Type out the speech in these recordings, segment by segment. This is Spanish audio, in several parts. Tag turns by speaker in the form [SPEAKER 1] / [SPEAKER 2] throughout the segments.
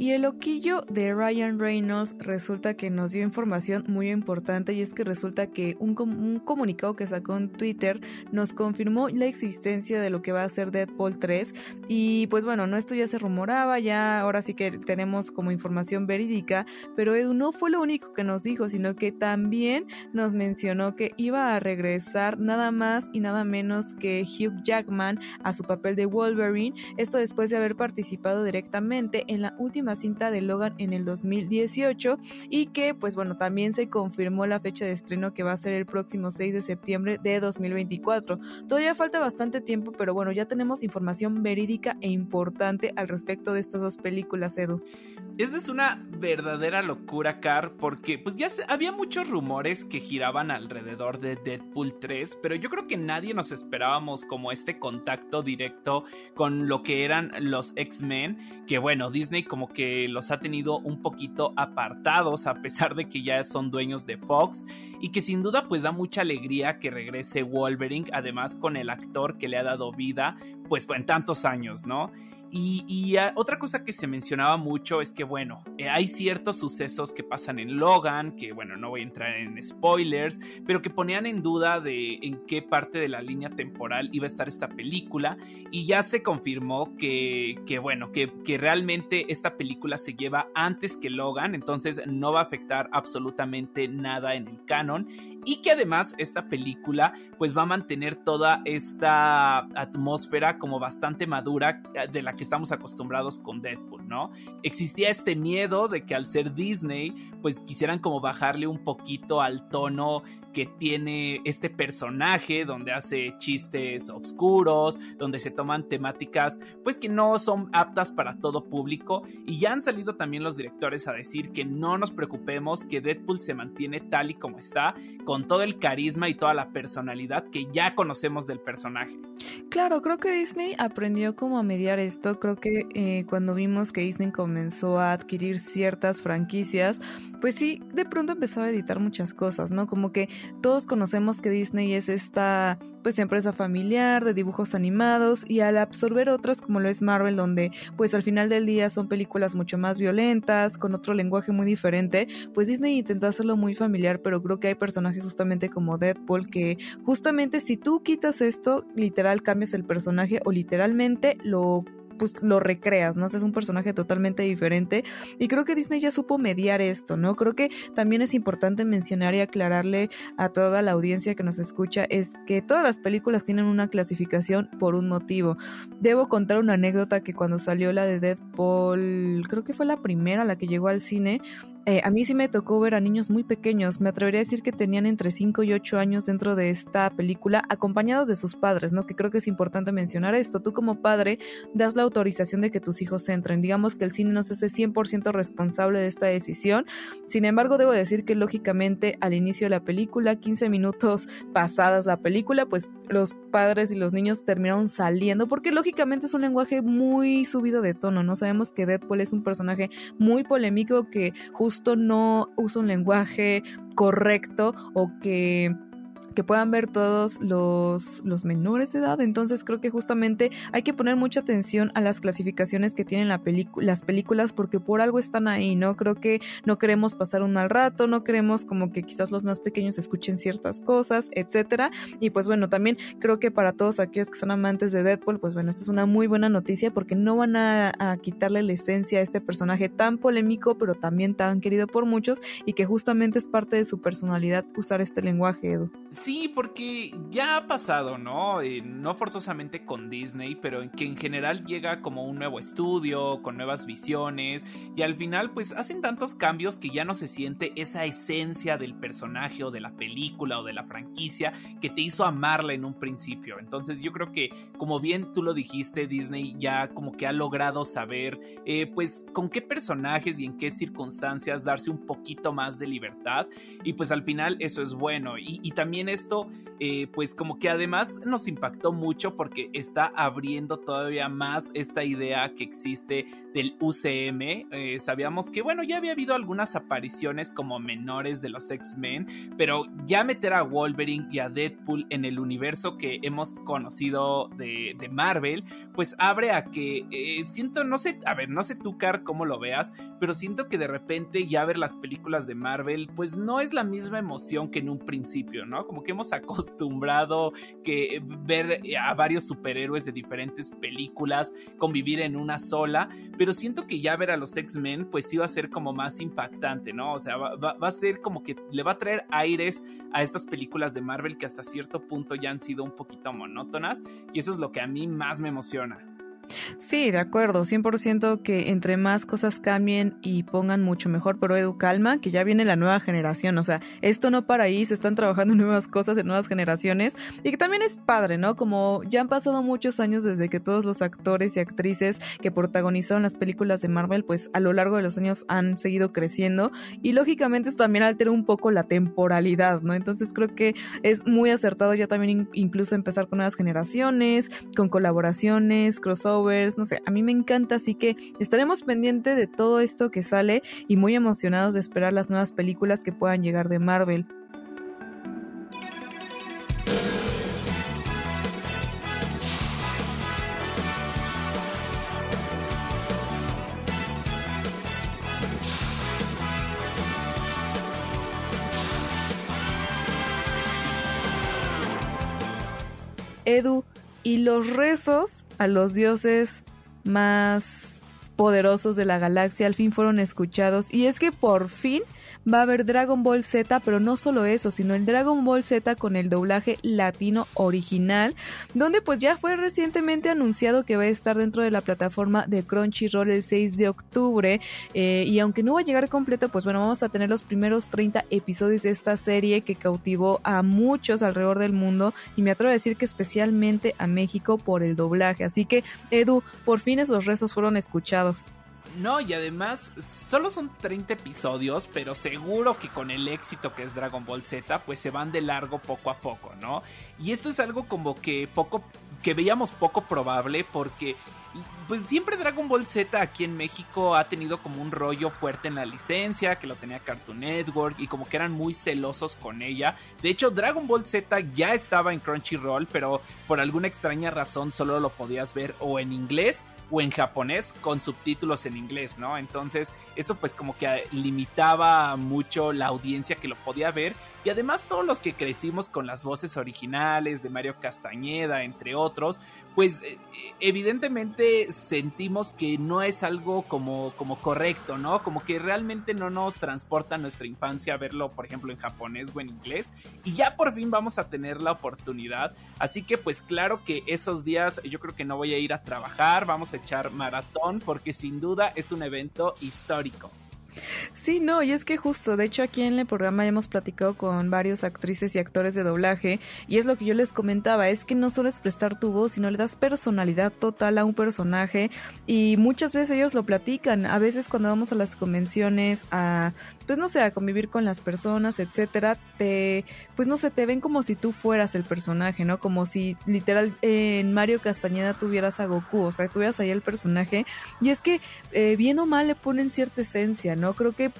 [SPEAKER 1] Y el loquillo de Ryan Reynolds resulta que nos dio información muy importante y es que resulta que un, com- un comunicado que sacó en Twitter nos confirmó la existencia de lo que va a ser Deadpool 3 y pues bueno, no esto ya se rumoraba, ya ahora sí que tenemos como información verídica, pero Edu no fue lo único que nos dijo, sino que también nos mencionó que iba a regresar nada más y nada menos que Hugh Jackman a su papel de Wolverine, esto después de haber participado directamente en la última cinta de Logan en el 2018 y que pues bueno también se confirmó la fecha de estreno que va a ser el próximo 6 de septiembre de 2024. Todavía falta bastante tiempo pero bueno ya tenemos información verídica e importante al respecto de estas dos películas Edu.
[SPEAKER 2] Esta es una verdadera locura, Car, porque pues ya había muchos rumores que giraban alrededor de Deadpool 3, pero yo creo que nadie nos esperábamos como este contacto directo con lo que eran los X-Men, que bueno, Disney como que los ha tenido un poquito apartados a pesar de que ya son dueños de Fox y que sin duda pues da mucha alegría que regrese Wolverine, además con el actor que le ha dado vida pues en tantos años, ¿no? Y, ah, otra cosa que se mencionaba mucho es que, bueno, eh, hay ciertos sucesos que pasan en Logan, que, bueno, no voy a entrar en spoilers, pero que ponían en duda de en qué parte de la línea temporal iba a estar esta película. Y ya se confirmó que, que bueno, que, que realmente esta película se lleva antes que Logan, entonces no va a afectar absolutamente nada en el canon. Y que además esta película, pues va a mantener toda esta atmósfera como bastante madura eh, de la que estamos acostumbrados con Deadpool, ¿no? Existía este miedo de que al ser Disney, pues quisieran como bajarle un poquito al tono que tiene este personaje, donde hace chistes oscuros, donde se toman temáticas, pues que no son aptas para todo público. Y ya han salido también los directores a decir que no nos preocupemos, que Deadpool se mantiene tal y como está, con todo el carisma y toda la personalidad que ya conocemos del personaje.
[SPEAKER 1] Claro, creo que Disney aprendió cómo a mediar esto. Creo que eh, cuando vimos que Disney comenzó a adquirir ciertas franquicias, pues sí, de pronto empezaba a editar muchas cosas, ¿no? Como que todos conocemos que Disney es esta pues empresa familiar de dibujos animados y al absorber otras como lo es Marvel donde pues al final del día son películas mucho más violentas con otro lenguaje muy diferente pues Disney intentó hacerlo muy familiar pero creo que hay personajes justamente como Deadpool que justamente si tú quitas esto literal cambias el personaje o literalmente lo pues lo recreas, ¿no? Es un personaje totalmente diferente y creo que Disney ya supo mediar esto, ¿no? Creo que también es importante mencionar y aclararle a toda la audiencia que nos escucha es que todas las películas tienen una clasificación por un motivo. Debo contar una anécdota que cuando salió la de Deadpool, creo que fue la primera la que llegó al cine, eh, a mí sí me tocó ver a niños muy pequeños, me atrevería a decir que tenían entre 5 y 8 años dentro de esta película, acompañados de sus padres, ¿no? Que creo que es importante mencionar esto. Tú como padre das la autorización de que tus hijos entren. Digamos que el cine no se hace 100% responsable de esta decisión. Sin embargo, debo decir que lógicamente al inicio de la película, 15 minutos pasadas la película, pues los padres y los niños terminaron saliendo porque lógicamente es un lenguaje muy subido de tono, ¿no? Sabemos que Deadpool es un personaje muy polémico que justo no usa un lenguaje correcto o que que puedan ver todos los, los menores de edad. Entonces creo que justamente hay que poner mucha atención a las clasificaciones que tienen la las películas porque por algo están ahí, ¿no? Creo que no queremos pasar un mal rato, no queremos como que quizás los más pequeños escuchen ciertas cosas, etcétera. Y pues bueno, también creo que para todos aquellos que son amantes de Deadpool, pues bueno, esta es una muy buena noticia porque no van a, a quitarle la esencia a este personaje tan polémico, pero también tan querido por muchos y que justamente es parte de su personalidad usar este lenguaje, Edu.
[SPEAKER 2] Sí, porque ya ha pasado, ¿no? Eh, no forzosamente con Disney, pero que en general llega como un nuevo estudio, con nuevas visiones, y al final pues hacen tantos cambios que ya no se siente esa esencia del personaje o de la película o de la franquicia que te hizo amarla en un principio. Entonces yo creo que, como bien tú lo dijiste, Disney ya como que ha logrado saber eh, pues con qué personajes y en qué circunstancias darse un poquito más de libertad, y pues al final eso es bueno. y, y también esto, eh, pues como que además nos impactó mucho porque está abriendo todavía más esta idea que existe del UCM. Eh, sabíamos que, bueno, ya había habido algunas apariciones como menores de los X-Men, pero ya meter a Wolverine y a Deadpool en el universo que hemos conocido de, Marvel, pues abre a que eh, siento, no sé, a ver, no sé tú, Car, cómo lo veas, pero siento que de repente ya ver las películas de Marvel, pues no es la misma emoción que en un principio, ¿no? Como que hemos acostumbrado que ver a varios superhéroes de diferentes películas convivir en una sola, pero siento que ya ver a los X-Men pues sí va a ser como más impactante, ¿no? O sea, va, a ser como que le va a traer aires a estas películas de Marvel que hasta cierto punto ya han sido un poquito monótonas y eso es lo que a mí más me emociona.
[SPEAKER 1] Sí, de acuerdo, 100% que entre más cosas cambien y pongan mucho mejor, pero Edu, calma, que ya viene la nueva generación, o sea, esto no para ahí, se están trabajando nuevas cosas en nuevas generaciones y que también es padre, ¿no? Como ya han pasado muchos años desde que todos los actores y actrices que protagonizaron las películas de Marvel, pues a lo largo de los años han seguido creciendo y lógicamente esto también altera un poco la temporalidad, ¿no? Entonces creo que es muy acertado ya también incluso empezar con nuevas generaciones, con colaboraciones, crossover, no sé, a mí me encanta, así que estaremos pendientes de todo esto que sale y muy emocionados de esperar las nuevas películas que puedan llegar de Marvel. Edu, y los rezos a los dioses más poderosos de la galaxia al fin fueron escuchados. Y es que por fin va a haber Dragon Ball Z, pero no solo eso, sino el Dragon Ball Z con el doblaje latino original, donde pues ya fue recientemente anunciado que va a estar dentro de la plataforma de Crunchyroll el 6 de octubre eh, y aunque no va a llegar completo, pues bueno, vamos a tener los primeros 30 episodios de esta serie que cautivó a muchos alrededor del mundo y me atrevo a decir que especialmente a México por el doblaje, así que Edu, por fin esos rezos fueron escuchados.
[SPEAKER 2] No, y además solo son 30 episodios, pero seguro que con el éxito que es Dragon Ball Z, pues se van de largo poco a poco, ¿no? Y esto es algo como que poco que veíamos poco probable porque pues siempre Dragon Ball Z aquí en México ha tenido como un rollo fuerte en la licencia, que lo tenía Cartoon Network y como que eran muy celosos con ella. De hecho, Dragon Ball Z ya estaba en Crunchyroll, pero por alguna extraña razón solo lo podías ver o en inglés o en japonés con subtítulos en inglés, ¿no? Entonces eso pues como que limitaba mucho la audiencia que lo podía ver y además todos los que crecimos con las voces originales de Mario Castañeda, entre otros, pues eh, evidentemente sentimos que no es algo como, como correcto, ¿no? Como que realmente no nos transporta nuestra infancia verlo, por ejemplo, en japonés o en inglés. Y ya por fin vamos a tener la oportunidad. Así que pues claro que esos días yo creo que no voy a ir a trabajar, vamos a maratón porque sin duda es un evento histórico.
[SPEAKER 1] Sí, no, y es que justo, de hecho aquí en el programa hemos platicado con varios actrices y actores de doblaje y es lo que yo les comentaba, es que no solo es prestar tu voz, sino le das personalidad total a un personaje y muchas veces ellos lo platican, a veces cuando vamos a las convenciones a, pues no sé, a convivir con las personas, etcétera, te, pues no sé, te ven como si tú fueras el personaje, ¿no? Como si literal en Mario Castañeda tuvieras a Goku, o sea, tuvieras ahí el personaje y es que eh, bien o mal le ponen cierta esencia, ¿no? Creo que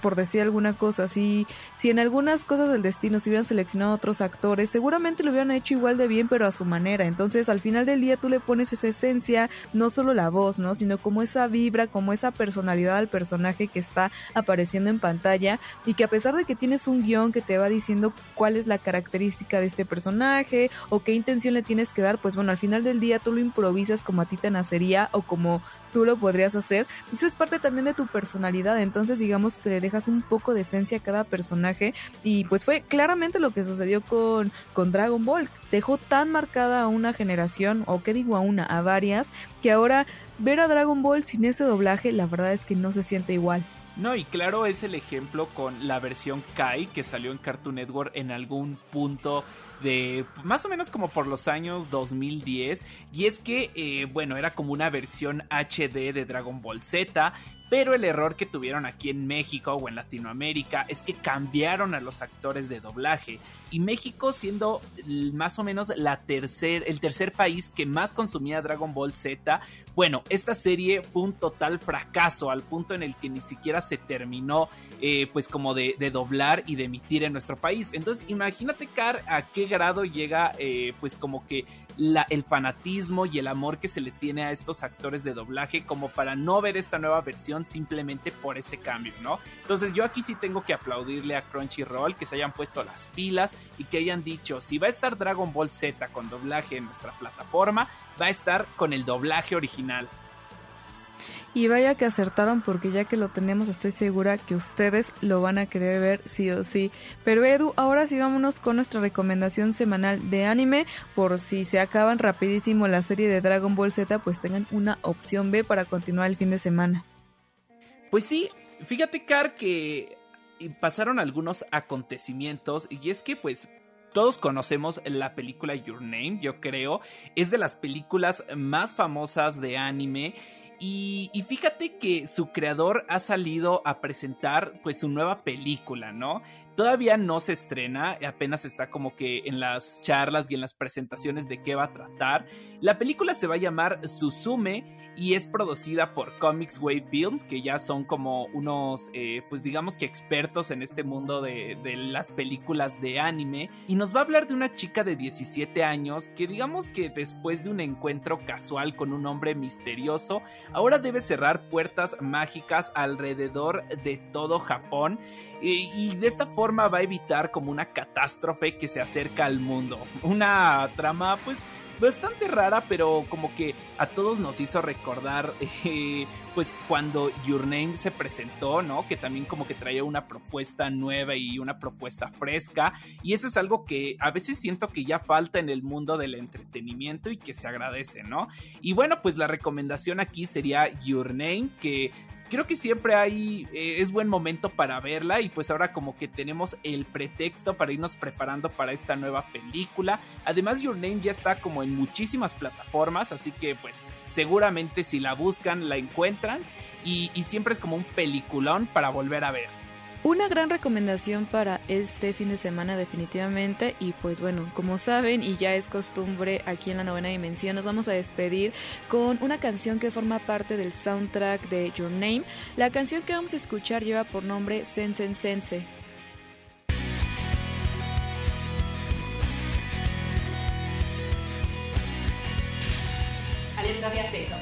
[SPEAKER 1] por decir alguna cosa, si, si en algunas cosas del destino se hubieran seleccionado otros actores, seguramente lo hubieran hecho igual de bien, pero a su manera. Entonces, al final del día tú le pones esa esencia, no solo la voz, ¿no? Sino como esa vibra, como esa personalidad al personaje que está apareciendo en pantalla y que a pesar de que tienes un guion que te va diciendo cuál es la característica de este personaje o qué intención le tienes que dar, pues bueno, al final del día tú lo improvisas como a ti te nacería o como tú lo podrías hacer. Eso es parte también de tu personalidad, entonces digamos que dejas un poco de esencia a cada personaje y pues fue claramente lo que sucedió con, con Dragon Ball. Dejó tan marcada a una generación, o qué digo a una, a varias, que ahora ver a Dragon Ball sin ese doblaje, la verdad es que no se siente igual.
[SPEAKER 2] No, y claro es el ejemplo con la versión Kai que salió en Cartoon Network en algún punto de más o menos como por los años 2010 y es que eh, bueno era como una versión HD de Dragon Ball Z pero el error que tuvieron aquí en México o en Latinoamérica es que cambiaron a los actores de doblaje. Y México siendo más o menos la tercer, el tercer país que más consumía Dragon Ball Z, bueno, esta serie fue un total fracaso al punto en el que ni siquiera se terminó eh, pues como de, doblar y de emitir en nuestro país. Entonces imagínate, Car, a qué grado llega eh, pues como que el fanatismo y el amor que se le tiene a estos actores de doblaje como para no ver esta nueva versión simplemente por ese cambio, ¿no? Entonces yo aquí sí tengo que aplaudirle a Crunchyroll que se hayan puesto las pilas y que hayan dicho, si va a estar Dragon Ball Z con doblaje en nuestra plataforma, va a estar con el doblaje original.
[SPEAKER 1] Y vaya que acertaron porque ya que lo tenemos estoy segura que ustedes lo van a querer ver sí o sí. Pero Edu, ahora sí vámonos con nuestra recomendación semanal de anime. Por si se acaban rapidísimo la serie de Dragon Ball Z, pues tengan una opción B para continuar el fin de semana.
[SPEAKER 2] Pues sí, fíjate Car que pasaron algunos acontecimientos y es que pues todos conocemos la película Your Name, yo creo. Es de las películas más famosas de anime y, fíjate que su creador ha salido a presentar pues su nueva película, ¿no? Todavía no se estrena, apenas está como que en las charlas y en las presentaciones de qué va a tratar. La película se va a llamar Suzume y es producida por Comics Wave Films, que ya son como unos, eh, pues digamos que expertos en este mundo de, de, las películas de anime. Y nos va a hablar de una chica de 17 años que digamos que después de un encuentro casual con un hombre misterioso, ahora debe cerrar puertas mágicas alrededor de todo Japón y, de esta forma va a evitar como una catástrofe que se acerca al mundo. Una trama pues bastante rara, pero como que a todos nos hizo recordar, eh, pues cuando Your Name se presentó, ¿no? Que también como que traía una propuesta nueva y una propuesta fresca. Y eso es algo que a veces siento que ya falta en el mundo del entretenimiento y que se agradece, ¿no? Y bueno, pues la recomendación aquí sería Your Name, que creo que siempre hay, eh, es buen momento para verla y pues ahora como que tenemos el pretexto para irnos preparando para esta nueva película. Además Your Name ya está como en muchísimas plataformas, así que pues seguramente si la buscan la encuentran y, y siempre es como un peliculón para volver a ver.
[SPEAKER 1] Una gran recomendación para este fin de semana definitivamente y pues bueno, como saben y ya es costumbre aquí en la novena dimensión, nos vamos a despedir con una canción que forma parte del soundtrack de Your Name. La canción que vamos a escuchar lleva por nombre Sensen Sense.
[SPEAKER 3] Alerta de acceso.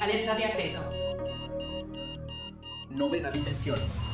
[SPEAKER 3] Alerta de acceso.
[SPEAKER 4] Novena dimensión.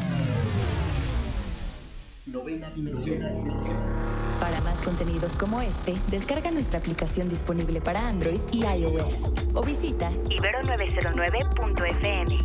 [SPEAKER 4] Novena dimensión.
[SPEAKER 5] Para más contenidos como este, descarga nuestra aplicación disponible para Android y iOS o visita ibero909.fm.